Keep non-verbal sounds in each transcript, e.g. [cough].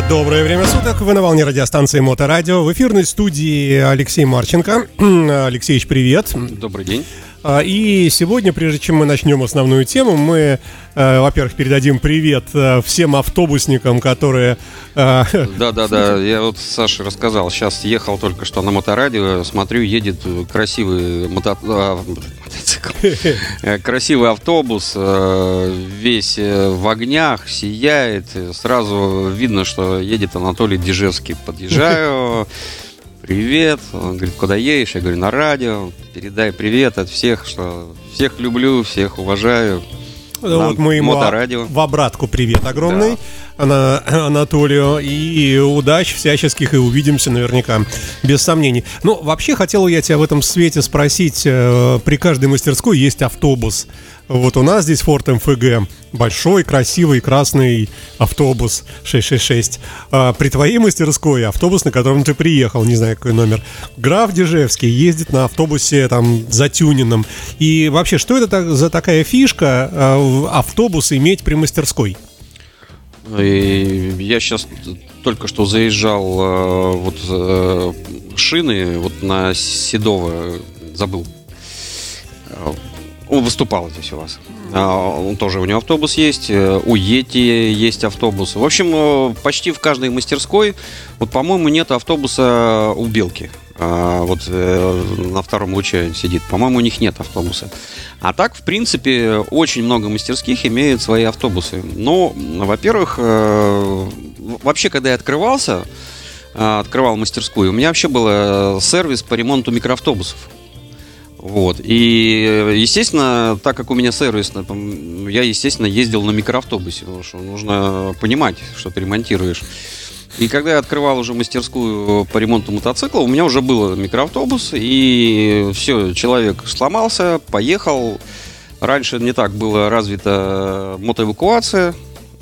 Доброе время суток. Вы на волне радиостанции Моторадио. В эфирной студии Алексей Марченко. [clears throat] Алексеевич, привет. Добрый день. А, и сегодня, прежде чем мы начнем основную тему, мы, э, во-первых, передадим привет э, всем автобусникам, которые... Э, [laughs] Да-да-да, я вот Саше рассказал, сейчас ехал только что на моторадио, смотрю, едет красивый мото... А, мотоцикл, [laughs] красивый автобус, весь в огнях, сияет, сразу видно, что едет Анатолий Дежевский. Подъезжаю, [laughs] привет. Он говорит, куда едешь? Я говорю, на радио. Передай привет от всех, что всех люблю, всех уважаю. Вот мы ему моторадио. в обратку привет огромный да. [clears throat] Анатолию и удач всяческих и увидимся наверняка без сомнений. Ну вообще хотел я тебя в этом свете спросить. Э, при каждой мастерской есть автобус. Вот у нас здесь Ford МФГ. Большой, красивый, красный автобус 666. А при твоей мастерской автобус, на котором ты приехал, не знаю какой номер, граф Дежевский ездит на автобусе там затюненном. И вообще, что это за такая фишка а, автобус иметь при мастерской? И я сейчас только что заезжал а, вот э, шины вот на Седово забыл он выступал здесь у вас. А, он тоже, у него автобус есть, э, у Ети есть автобус. В общем, э, почти в каждой мастерской, вот, по-моему, нет автобуса у Белки. А, вот э, на втором луче сидит. По-моему, у них нет автобуса. А так, в принципе, очень много мастерских имеют свои автобусы. Но, во-первых, вообще, когда я открывался, открывал мастерскую, у меня вообще был сервис по ремонту микроавтобусов. Вот. И, естественно, так как у меня сервис, я, естественно, ездил на микроавтобусе, потому что нужно понимать, что ты ремонтируешь. И когда я открывал уже мастерскую по ремонту мотоцикла, у меня уже был микроавтобус, и все, человек сломался, поехал. Раньше не так было развита мотоэвакуация,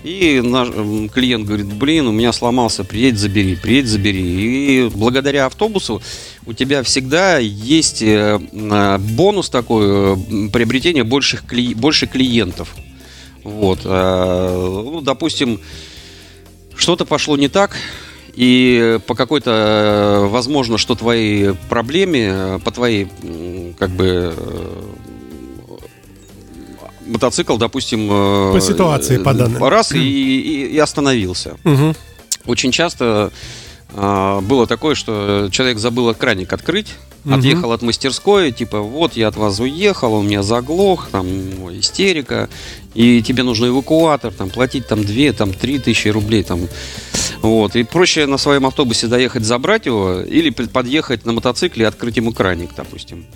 и наш клиент говорит, блин, у меня сломался, приедь, забери, приедь, забери. И благодаря автобусу у тебя всегда есть э, э, бонус такой, э, приобретение больших, больше клиентов. Вот. Ну, допустим, что-то пошло не так, и по какой-то, возможно, что твоей проблеме, по твоей, как бы, мотоцикл, допустим... По ситуации, по данным. Раз и, и, и остановился. Угу. Очень часто а, было такое, что человек забыл краник открыть, угу. отъехал от мастерской, типа, вот я от вас уехал, у меня заглох, там, истерика, и тебе нужно эвакуатор, там, платить там 2, там, 3 тысячи рублей, там, вот. И проще на своем автобусе доехать, забрать его, или подъехать на мотоцикле и открыть ему краник, допустим.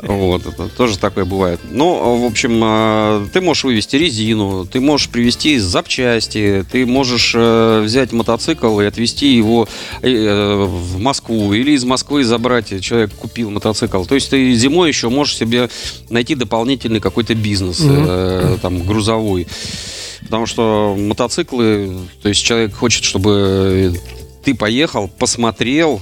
Вот, это тоже такое бывает. Ну, в общем, а, ты можешь вывести резину, ты можешь привезти запчасти, ты можешь э, взять мотоцикл и отвезти его э, в Москву, или из Москвы забрать, человек купил мотоцикл. То есть ты зимой еще можешь себе найти дополнительный какой-то бизнес, mm-hmm. там, грузовой. Потому что мотоциклы, то есть человек хочет, чтобы ты поехал, посмотрел,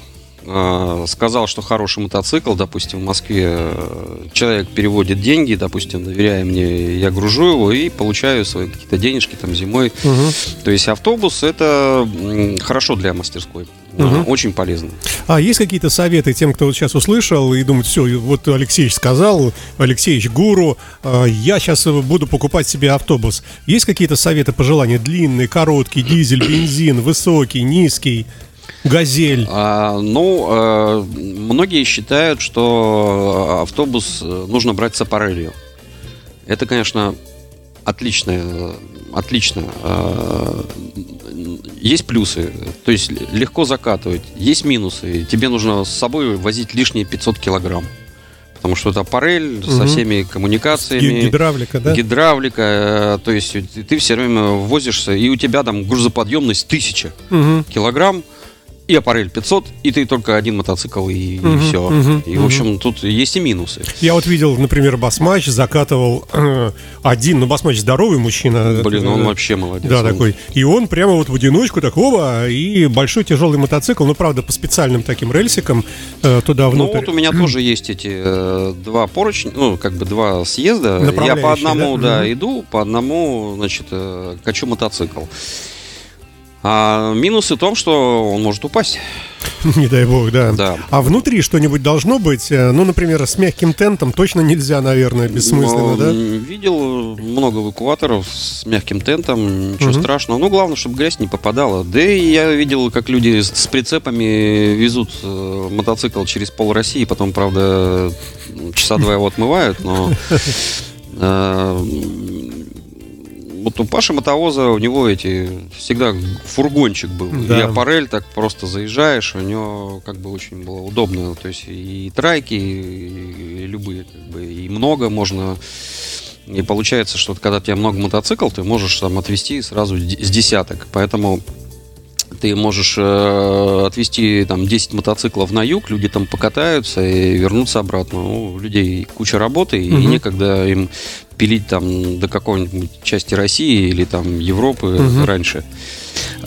сказал, что хороший мотоцикл, допустим, в Москве э, человек переводит деньги, допустим, доверяя мне, я гружу его и получаю свои какие-то денежки там зимой. Угу. То есть автобус это хорошо для мастерской. Угу. Очень полезно. А есть какие-то советы тем, кто вот сейчас услышал и думает, все, вот Алексеевич сказал, Алексеевич гуру, я сейчас буду покупать себе автобус. Есть какие-то советы, пожелания? Длинный, короткий, дизель, бензин, высокий, низкий? Газель. А, ну, а, многие считают, что автобус нужно брать с аппарелью. Это, конечно, отлично, отлично. А, есть плюсы, то есть легко закатывать. Есть минусы. Тебе нужно с собой возить лишние 500 килограмм. Потому что это аппарель угу. со всеми коммуникациями. Гидравлика, да? Гидравлика. Э, то есть ты все время возишься, и у тебя там грузоподъемность 1000 угу. килограмм и аппарель 500, и ты только один мотоцикл, и, угу, и все. Угу, и, в общем, угу. тут есть и минусы. Я вот видел, например, Басмач закатывал э, один, ну, Басмач здоровый мужчина. Блин, ну он вообще молодец. Да, он... такой. И он прямо вот в одиночку такого, и большой тяжелый мотоцикл, ну, правда, по специальным таким рельсикам э, туда внутрь. Ну, вот у меня [clears throat] тоже есть эти э, два поручня, ну, как бы два съезда. Я по одному, да, да угу. иду, по одному, значит, э, качу мотоцикл. А минусы в том, что он может упасть. [laughs] Не дай бог, да. да. А внутри что-нибудь должно быть? Э, ну, например, с мягким тентом точно нельзя, наверное, бессмысленно, Но, да? Видел много эвакуаторов с мягким тентом, ничего угу. страшного. Ну, главное, чтобы грязь не попадала. Да и я видел, как люди с прицепами везут э, мотоцикл через пол России, потом, правда, часа два его отмывают, но [laughs] э, вот у Паши Мотовоза у него эти всегда фургончик был. Да. И аппарель так просто заезжаешь, у него как бы очень было удобно. То есть и трайки, и, и любые, как бы, и много можно. И получается, что когда у тебя много мотоцикл, ты можешь там отвезти сразу с десяток. Поэтому ты можешь э, отвезти там 10 мотоциклов на юг, люди там покатаются и вернуться обратно. У людей куча работы, и угу. некогда им пилить там до какой-нибудь части России или там Европы угу. раньше.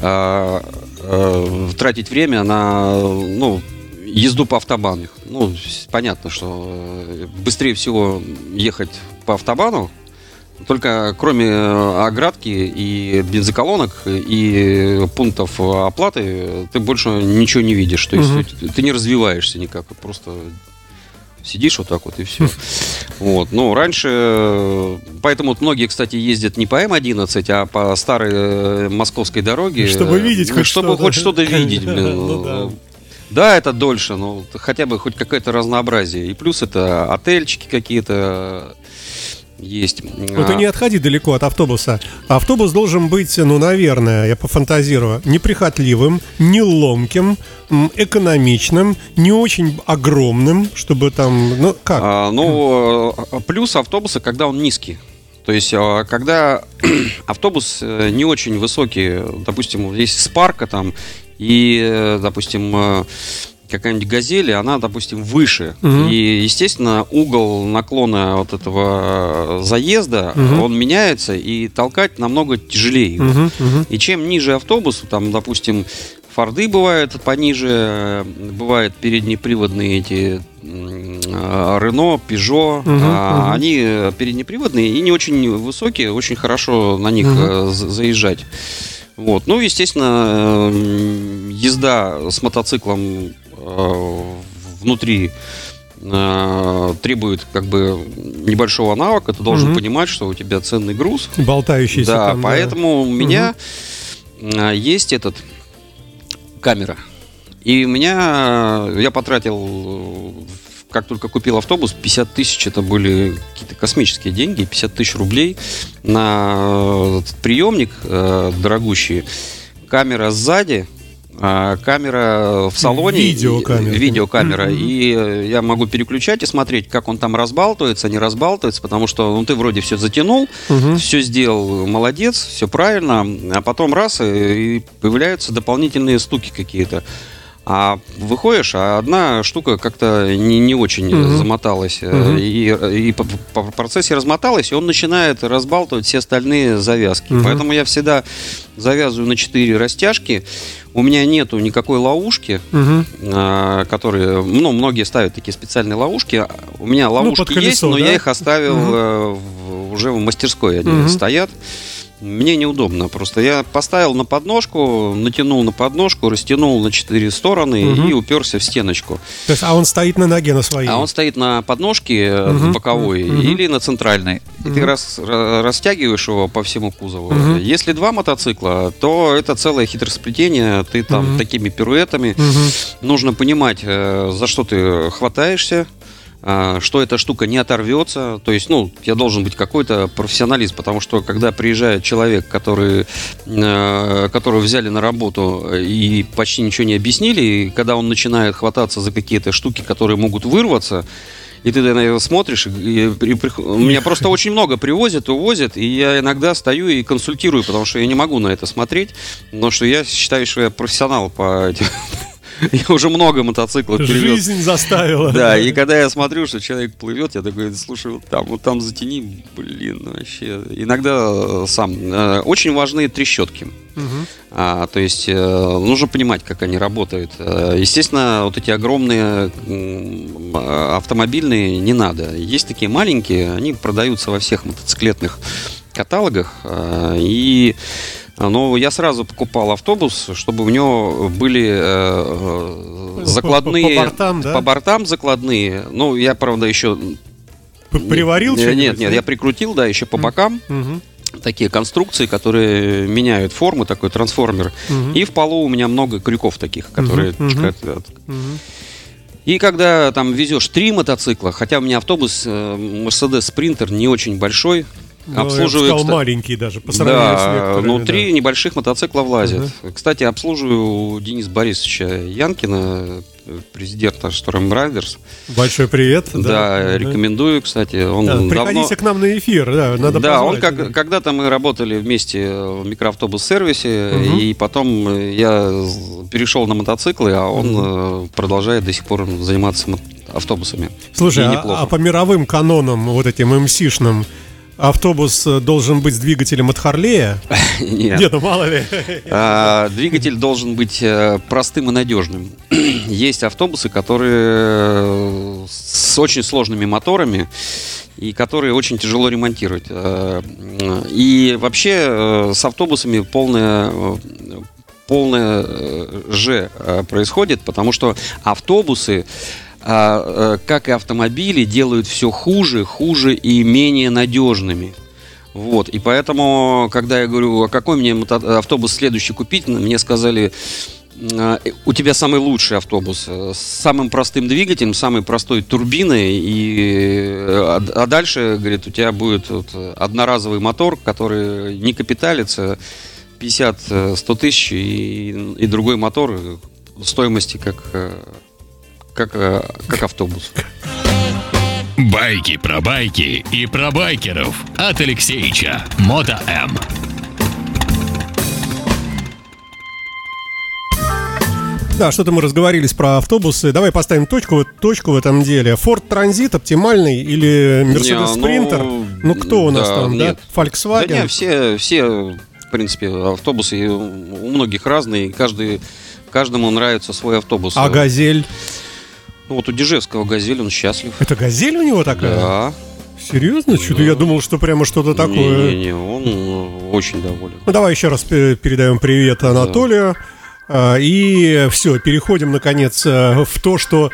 А, а, тратить время на ну, езду по автобану. Ну, понятно, что э, быстрее всего ехать по автобану, только кроме э, оградки и бензоколонок и пунктов оплаты ты больше ничего не видишь. То есть угу. ты не развиваешься никак, просто сидишь вот так вот и все. [laughs] Вот, ну, раньше, поэтому вот многие, кстати, ездят не по М11, а по старой э, московской дороге. Чтобы видеть ну, хоть Чтобы что-то. хоть что-то видеть. [laughs] Ну да, это дольше, но хотя бы хоть какое-то разнообразие. И плюс это отельчики какие-то, есть. Ну ты не отходи далеко от автобуса. Автобус должен быть, ну, наверное, я пофантазирую, неприхотливым, не ломким, экономичным, не очень огромным, чтобы там, ну как? А, ну, э, плюс автобуса, когда он низкий. То есть, э, когда [clears throat] автобус э, не очень высокий, допустим, здесь спарка там, и, допустим, какая-нибудь газель, она, допустим, выше. Угу. И, естественно, угол наклона вот этого заезда, угу. он меняется, и толкать намного тяжелее. Угу. Угу. И чем ниже автобус, там, допустим, Форды бывают пониже, бывают переднеприводные эти Рено, Пежо, угу, а, угу. они переднеприводные и не очень высокие, очень хорошо на них угу. заезжать. Вот. Ну, естественно, езда с мотоциклом Э, внутри э, требует как бы небольшого навыка, ты должен угу. понимать, что у тебя ценный груз. Болтающийся. Да, там, поэтому да. у меня угу. есть этот камера. И у меня я потратил, как только купил автобус, 50 тысяч, это были какие-то космические деньги, 50 тысяч рублей на этот приемник э, дорогущий. Камера сзади, камера в салоне. Видеокамера. Видеокамера. Mm-hmm. И э, я могу переключать и смотреть, как он там разбалтывается, не разбалтывается, потому что ну, ты вроде все затянул, mm-hmm. все сделал, молодец, все правильно, а потом раз, и, и появляются дополнительные стуки какие-то. А выходишь, а одна штука как-то не, не очень mm-hmm. замоталась. Mm-hmm. И, и по, по процессе размоталась, и он начинает разбалтывать все остальные завязки. Mm-hmm. Поэтому я всегда завязываю на 4 растяжки. У меня нету никакой ловушки, угу. а, которые, ну, многие ставят такие специальные ловушки. У меня ну, ловушки ну, колесо, есть, но да? я их оставил угу. в, уже в мастерской, они угу. стоят. Мне неудобно. Просто я поставил на подножку, натянул на подножку, растянул на четыре стороны угу. и уперся в стеночку. То есть, а он стоит на ноге на своей? А он стоит на подножке угу. боковой угу. или на центральной. И угу. ты раз, растягиваешь его по всему кузову. Угу. Если два мотоцикла, то это целое хитросплетение. Ты там угу. такими пируэтами. Угу. Нужно понимать, э, за что ты хватаешься что эта штука не оторвется. То есть, ну, я должен быть какой-то профессионалист, потому что когда приезжает человек, который, э, которого взяли на работу и почти ничего не объяснили, и когда он начинает хвататься за какие-то штуки, которые могут вырваться, и ты на это смотришь, и, и, и, меня просто очень много привозят, увозят, и я иногда стою и консультирую, потому что я не могу на это смотреть, но что я считаю, что я профессионал по этим [laughs] [laughs] Я уже много мотоциклов перевез. Жизнь заставила. Да, и когда я смотрю, что человек плывет, я такой, слушай, вот там, вот там затяни, блин, вообще. Иногда э, сам. Э, очень важны трещотки. Угу. А, то есть э, нужно понимать, как они работают. Естественно, вот эти огромные автомобильные не надо. Есть такие маленькие, они продаются во всех мотоциклетных каталогах. И Но я сразу покупал автобус, чтобы у него были э, закладные... По, по, бортам, да? По бортам закладные. Ну, я, правда, еще... Приварил Нет, нет, нет, я прикрутил, да, еще по бокам. Угу такие конструкции, которые меняют форму, такой трансформер. Угу. И в полу у меня много крюков таких, которые угу. Угу. И когда там везешь три мотоцикла, хотя у меня автобус э, Mercedes Sprinter не очень большой, ну, бы сказал, маленький даже по сравнению да, с некоторыми. Ну, три да. небольших мотоцикла влазят. Uh-huh. Кстати, обслуживаю Денис Борисовича Янкина, президента Storm Riders. Большой привет. Да, да рекомендую, кстати. Он да, приходите давно... к нам на эфир, да, надо Да, он как, да. когда-то мы работали вместе в микроавтобус-сервисе, угу. и потом я перешел на мотоциклы, а он угу. продолжает до сих пор заниматься автобусами. Слушай, а, а по мировым канонам, вот этим МСишным, автобус э, должен быть с двигателем от Харлея? [laughs] Нет. Нет, ну мало ли. А, двигатель должен быть э, простым и надежным. [clears throat] Есть автобусы, которые э, с очень сложными моторами и которые очень тяжело ремонтировать. И вообще с автобусами полная полное же происходит, потому что автобусы как и автомобили, делают все хуже, хуже и менее надежными. Вот, и поэтому, когда я говорю, а какой мне автобус следующий купить, мне сказали, «А, у тебя самый лучший автобус э, с самым простым двигателем, самой простой турбиной, и, а, а дальше, говорит, у тебя будет вот одноразовый мотор, который не капиталится, 50-100 э, тысяч, и, и другой мотор стоимости как как, э, как автобус. Байки про байки и про байкеров от Алексеича Мото М. Да, что-то мы разговорились про автобусы. Давай поставим точку, точку в этом деле. Ford Transit оптимальный или Mercedes не, Sprinter? Ну, ну, кто у нас да, там, нет. да? Volkswagen? Да нет, все, все, в принципе, автобусы у многих разные. Каждый, каждому нравится свой автобус. А «Газель»? Ну вот у Дежевского газель, он счастлив. Это газель у него такая? Да. Серьезно? Да. Что-то я думал, что прямо что-то такое. Не-не-не, он э, очень доволен. Ну давай еще раз передаем привет Анатолию. Да. И все, переходим наконец э, в то, что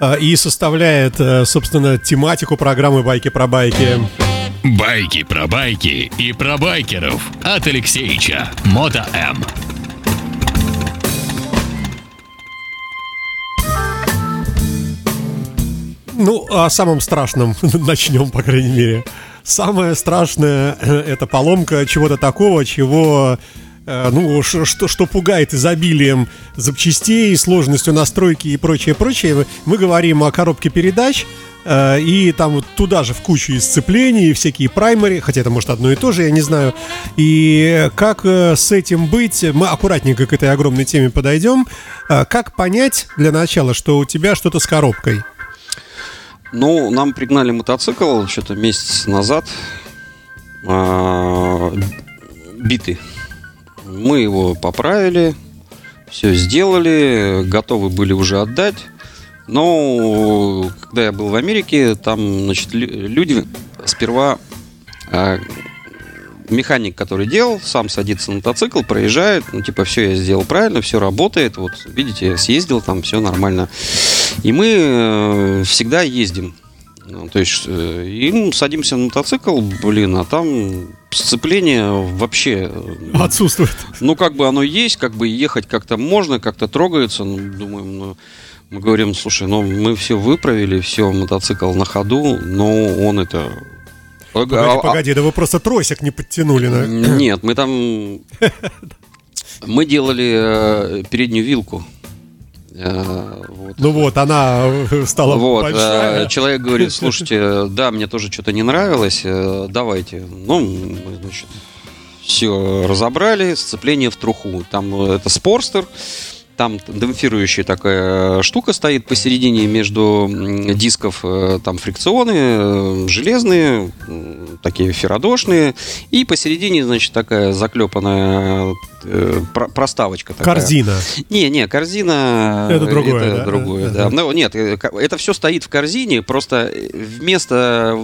э, и составляет, собственно, тематику программы «Байки про байки». Байки про байки и про байкеров от Алексеича Мото М. Ну, о самом страшном [laughs] начнем, по крайней мере. Самое страшное – это поломка чего-то такого, чего э, ну, что, что пугает изобилием запчастей, сложностью настройки и прочее, прочее. Мы говорим о коробке передач, э, и там вот туда же в кучу исцеплений, всякие праймари, хотя это может одно и то же, я не знаю. И как э, с этим быть, мы аккуратненько к этой огромной теме подойдем. Как понять для начала, что у тебя что-то с коробкой? Ну, нам пригнали мотоцикл что-то месяц назад. А, битый. Мы его поправили, все сделали, готовы были уже отдать. Но когда я был в Америке, там, значит, люди сперва а, механик, который делал, сам садится на мотоцикл, проезжает, ну, типа, все я сделал правильно, все работает, вот, видите, я съездил, там все нормально. И мы э, всегда ездим. Ну, то есть, э, и садимся на мотоцикл, блин, а там сцепление вообще... Э, Отсутствует. Ну, как бы оно есть, как бы ехать как-то можно, как-то трогается, ну, думаем, ну, мы говорим, слушай, ну, мы все выправили, все, мотоцикл на ходу, но он это Погоди, а, погоди, да вы просто тросик не подтянули, да? Нет, мы там... [laughs] Мы делали переднюю вилку. Э, вот. Ну вот, она э, стала вот, э, большая. Человек говорит, [laughs] слушайте, да, мне тоже что-то не нравилось, давайте. Ну, значит, все разобрали, сцепление в труху. Там это спорстер, там демпфирующая такая штука стоит посередине между дисков, там фрикционы, железные, такие ферродошные, и посередине, значит, такая заклепанная проставочка такая. Корзина. Не, не, корзина. Это другое. Это да? другое, да. да. Ну, нет, это все стоит в корзине, просто вместо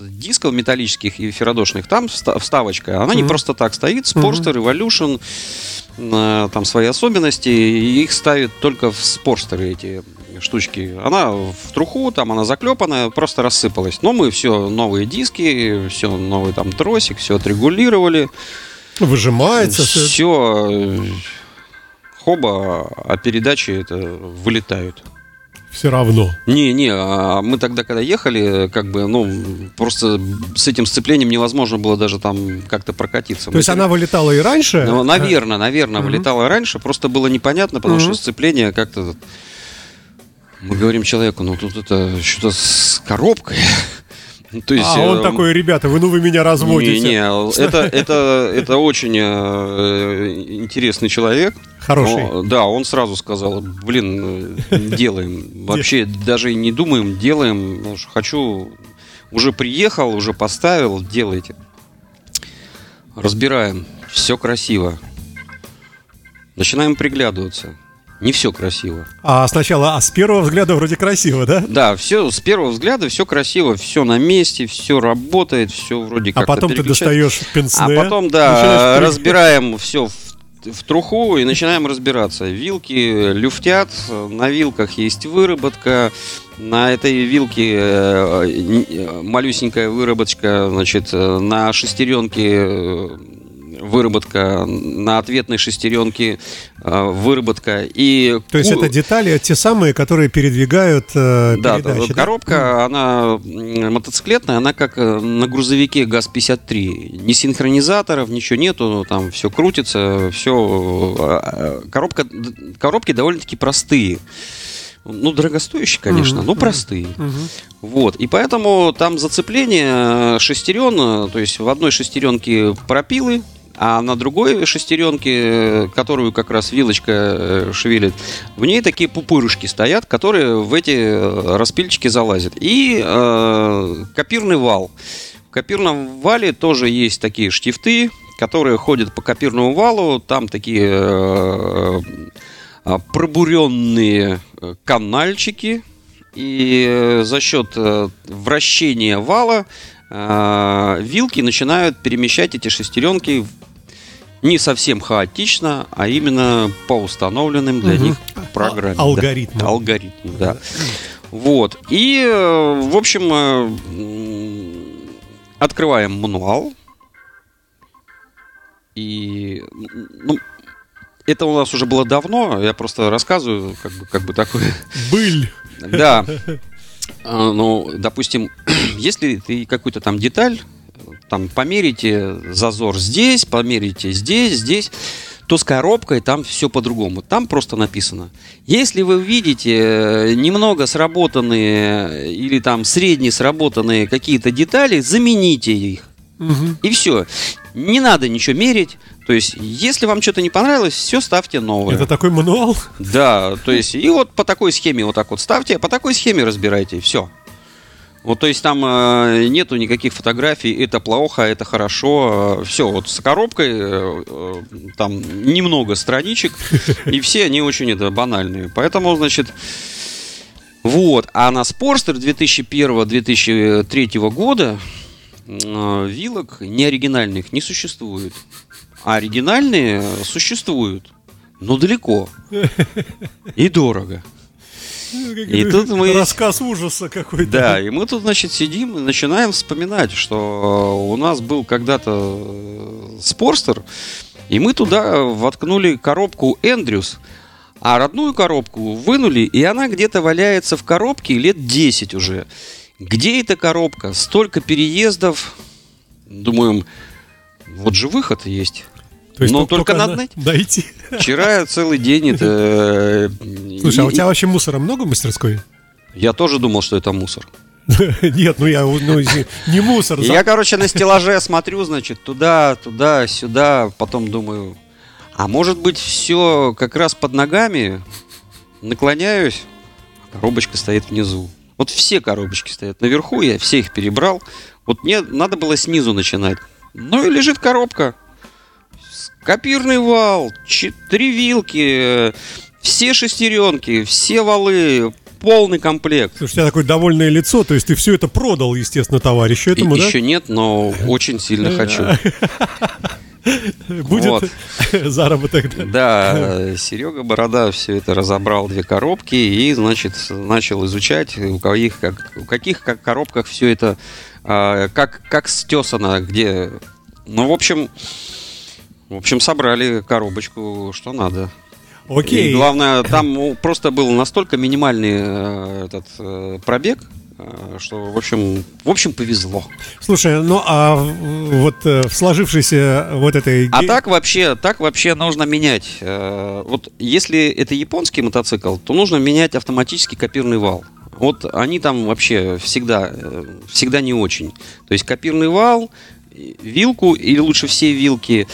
дисков металлических и ферродошных там вставочка. Она mm-hmm. не просто так стоит. Sportster, Evolution, там свои особенности, и их ставят только в спорстеры эти штучки. Она в труху, там она заклепанная, просто рассыпалась. Но мы все новые диски, все новый там тросик, все отрегулировали. Выжимается. Все. Хоба, а передачи это вылетают все равно. Не, не, а мы тогда, когда ехали, как бы, ну, просто с этим сцеплением невозможно было даже там как-то прокатиться. То мы есть она вылетала и раньше? Ну, наверное, наверное, угу. вылетала раньше, просто было непонятно, потому угу. что сцепление как-то... Мы говорим человеку, ну тут это что-то с коробкой. [laughs] Ну, то есть, а он э, такой, ребята, вы ну вы меня разводите. Не, не, [laughs] это, это, это очень э, интересный человек. Хороший. Но, да, он сразу сказал, блин, делаем. Вообще даже не думаем, делаем. Хочу, уже приехал, уже поставил, делайте. Разбираем. Все красиво. Начинаем приглядываться не все красиво. А сначала, а с первого взгляда вроде красиво, да? Да, все с первого взгляда все красиво, все на месте, все работает, все вроде как. А потом ты достаешь пенсне. А потом, да, разбираем все в в труху и начинаем разбираться. Вилки люфтят, на вилках есть выработка, на этой вилке э, э, малюсенькая выработка, значит, э, на шестеренке выработка, на ответной шестеренке э, выработка. И То есть это детали те самые, которые передвигают э, да, передачи, коробка, да? она мотоциклетная, она как э, на грузовике ГАЗ-53. Ни синхронизаторов, ничего нету, там все крутится, все... Коробка, коробки довольно-таки простые. Ну, дорогостоящие, конечно, uh-huh, но простые. Uh-huh. Вот. И поэтому там зацепление шестерен, то есть в одной шестеренке пропилы, а на другой шестеренке, которую как раз вилочка э, шевелит, в ней такие пупырышки стоят, которые в эти э, распильчики залазят. И э, копирный вал. В копирном вале тоже есть такие штифты, которые ходят по копирному валу. Там такие э, э пробуренные канальчики. И за счет вращения вала вилки начинают перемещать эти шестеренки не совсем хаотично, а именно по установленным для угу. них программам. Алгоритмам. Да, алгоритмам, да. Вот. И, э, в общем, э, открываем мануал. И, ну, это у нас уже было давно, я просто рассказываю, как бы, как бы такое. Быль. Да. А, ну, допустим, [clears throat] если ты какую-то там деталь там померите зазор здесь, померите здесь, здесь, то с коробкой там все по-другому. Там просто написано. Если вы видите э, немного сработанные или там средне сработанные какие-то детали, замените их. Угу. И все. Не надо ничего мерить. То есть, если вам что-то не понравилось, все ставьте новое. Это такой мануал? Да, то есть, и вот по такой схеме вот так вот ставьте, по такой схеме разбирайте, все. Вот, то есть там э, нету никаких фотографий, это плохо, это хорошо. Э, все, вот с коробкой э, э, там немного страничек, и все они очень это банальные. Поэтому, значит, вот. А на Sportster 2001-2003 года э, вилок неоригинальных не существует. А оригинальные существуют, но далеко и дорого. И тут мы... Рассказ ужаса какой-то. Да, и мы тут, значит, сидим и начинаем вспоминать, что у нас был когда-то э, спорстер, и мы туда воткнули коробку Эндрюс, а родную коробку вынули, и она где-то валяется в коробке лет 10 уже. Где эта коробка? Столько переездов. Думаем, вот же выход есть. То есть Но только, только надо найти. Вчера целый день это... Э, Слушай, а у тебя вообще мусора много в мастерской? Я тоже думал, что это мусор. [laughs] Нет, ну я ну, не мусор. Я, короче, на стеллаже смотрю, значит, туда, туда, сюда, потом думаю, А может быть, все как раз под ногами, наклоняюсь, коробочка стоит внизу. Вот все коробочки стоят наверху, я все их перебрал. Вот мне надо было снизу начинать. Ну и лежит коробка. Копирный вал, три вилки, все шестеренки, все валы, полный комплект. Слушай, у тебя такое довольное лицо, то есть ты все это продал, естественно, товарищу этому, и, да? Еще нет, но очень сильно хочу. Будет вот. [laughs] заработок. Да. да, Серега Борода все это разобрал две коробки и, значит, начал изучать, у каких, как, у каких как коробках все это, а, как, как стесано, где. Ну, в общем, в общем, собрали коробочку, что надо. Окей. И главное, там просто был настолько минимальный э, этот э, пробег, э, что, в общем, в общем, повезло. Слушай, ну а вот в сложившейся вот этой... А так вообще, так вообще нужно менять. Вот если это японский мотоцикл, то нужно менять автоматический копирный вал. Вот они там вообще всегда, всегда не очень. То есть копирный вал, вилку или лучше все вилки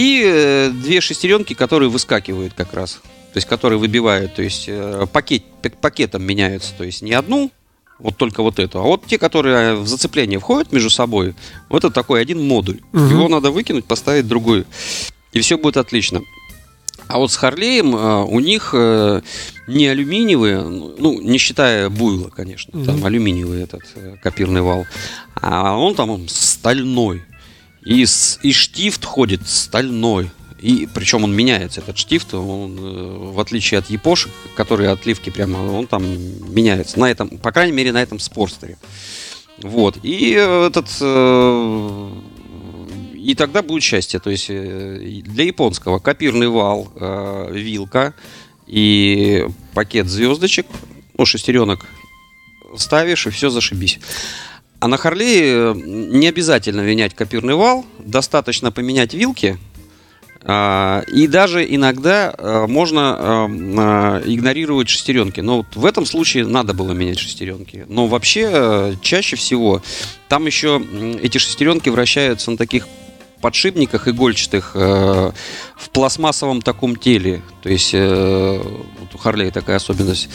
и э, две шестеренки, которые выскакивают как раз. То есть, которые выбивают, то есть э, пакет, пакетом меняются. То есть не одну, вот только вот эту, а вот те, которые в зацепление входят между собой, вот это такой один модуль. Угу. Его надо выкинуть, поставить другой. И все будет отлично. А вот с Харлеем э, у них э, не алюминиевые, ну, не считая буйла, конечно, mm там алюминиевый этот э, копирный вал, а он там стальной. И, с, и штифт ходит стальной. И причем он меняется, этот штифт, он, э, в отличие от япошек, которые отливки прямо, он там меняется. На этом, по крайней мере, на этом спорстере. Вот. И этот... Э, и тогда будет счастье. То есть э, для японского копирный вал, вилка и пакет звездочек, ну, шестеренок ставишь, и все зашибись. А на Харлее не обязательно менять копирный вал, достаточно поменять вилки. А, и даже иногда а, можно а, игнорировать шестеренки. Но вот в этом случае надо было менять шестеренки. Но вообще, чаще всего, там еще эти шестеренки вращаются на таких подшипниках игольчатых в пластмассовом таком теле. То есть э, у Харлей такая особенность.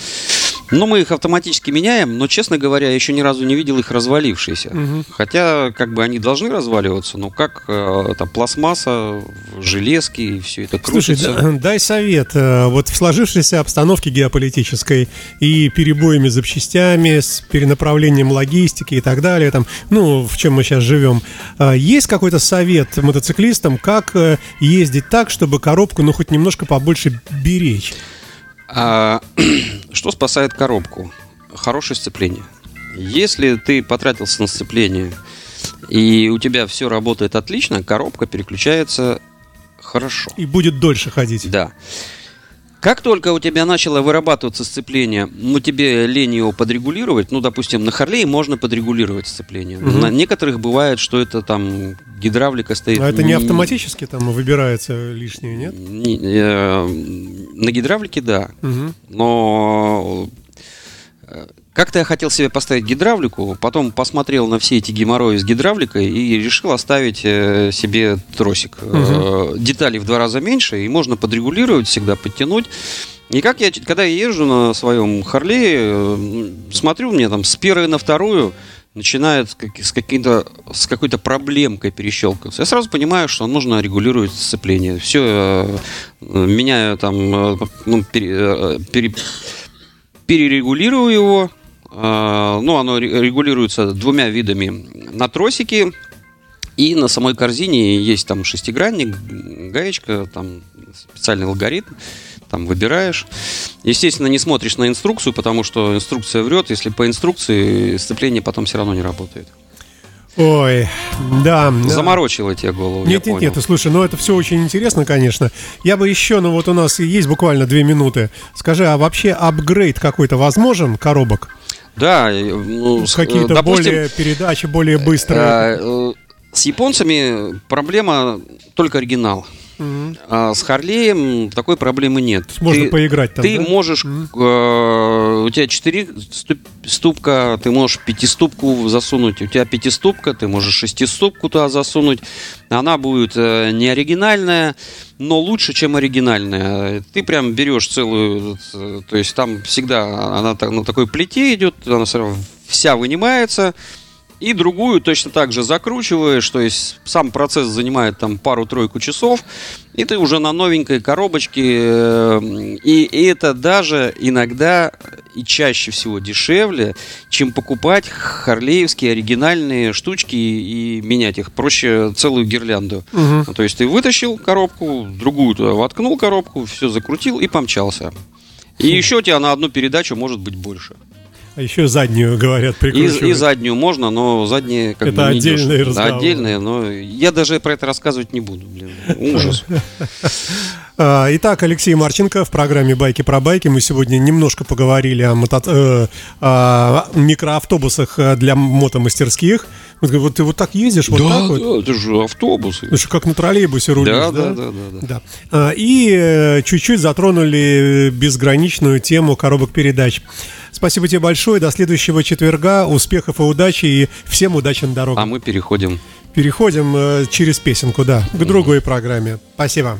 Ну, мы их автоматически меняем, но, честно говоря, я еще ни разу не видел их развалившиеся. Угу. Хотя, как бы они должны разваливаться, но как э, там пластмасса, железки, и все это крутится. Слушай, дай совет. Э, вот в сложившейся обстановке геополитической и перебоями запчастями, с перенаправлением логистики и так далее, там, ну, в чем мы сейчас живем, э, есть какой-то совет мотоциклистам, как э, ездить так, чтобы коробку, ну, хоть немножко побольше беречь? А, [clears throat] что спасает коробку? Хорошее сцепление. Если ты потратился на сцепление и у тебя все работает отлично, коробка переключается хорошо. И будет дольше ходить. Да. Как только у тебя начало вырабатываться сцепление, ну тебе лень его подрегулировать, ну, допустим, на Харлее можно подрегулировать сцепление. Угу. На некоторых бывает, что это там гидравлика стоит. А это не автоматически там выбирается лишнее, нет? Не, э, на гидравлике, да. Угу. Но э, как-то я хотел себе поставить гидравлику, потом посмотрел на все эти геморрои с гидравликой и решил оставить э, себе тросик. Угу. Деталей в два раза меньше, и можно подрегулировать всегда, подтянуть. И как я, когда я езжу на своем Харлее, э, смотрю, мне там с первой на вторую начинает с, каким-то, с какой-то проблемкой перещелкиваться. Я сразу понимаю, что нужно регулировать сцепление. Все, меняю там, ну, пере, пере, перерегулирую его, ну, оно регулируется двумя видами на тросике. И на самой корзине есть там шестигранник, гаечка, там специальный алгоритм, там выбираешь. Естественно, не смотришь на инструкцию, потому что инструкция врет. Если по инструкции, сцепление потом все равно не работает. Ой, да. Заморочило тебе голову. Нет, нет, нет, слушай, ну это все очень интересно, конечно. Я бы еще, ну вот у нас есть буквально две минуты. Скажи, а вообще апгрейд какой-то возможен коробок? Да, ну, какие-то допустим, более передачи более быстрые. С японцами проблема только оригинал. Угу. А с Харлеем такой проблемы нет. Можно ты, поиграть там, Ты да? можешь... Угу. Э, у тебя 4 ступ, ступка, ты можешь пятиступку засунуть. У тебя пятиступка, ты можешь шестиступку туда засунуть. Она будет э, не оригинальная, но лучше, чем оригинальная. Ты прям берешь целую... Э, то есть там всегда она на такой плите идет, она вся вынимается и другую точно так же закручиваешь, то есть сам процесс занимает там пару-тройку часов, и ты уже на новенькой коробочке, э, и, и это даже иногда и чаще всего дешевле, чем покупать харлеевские оригинальные штучки и, и менять их. Проще целую гирлянду. Угу. То есть ты вытащил коробку, другую туда воткнул коробку, все закрутил и помчался. И еще у тебя на одну передачу может быть больше. А еще заднюю, говорят, прикручивают. И, и заднюю можно, но задние как это бы не отдельные разговоры. Да, отдельные, но я даже про это рассказывать не буду. Блин, ужас. [laughs] А, итак, Алексей Марченко в программе «Байки про байки». Мы сегодня немножко поговорили о, мото... э, о микроавтобусах для мотомастерских. Вот, вот ты вот так ездишь, вот да, так да, вот? это же автобусы. Это же как на троллейбусе рулишь, да? Да, да, да. да, да. да. А, и э, чуть-чуть затронули безграничную тему коробок передач. Спасибо тебе большое. До следующего четверга. Успехов и удачи. И всем удачи на дорогах. А мы переходим. Переходим э, через песенку, да, к другой программе. Спасибо.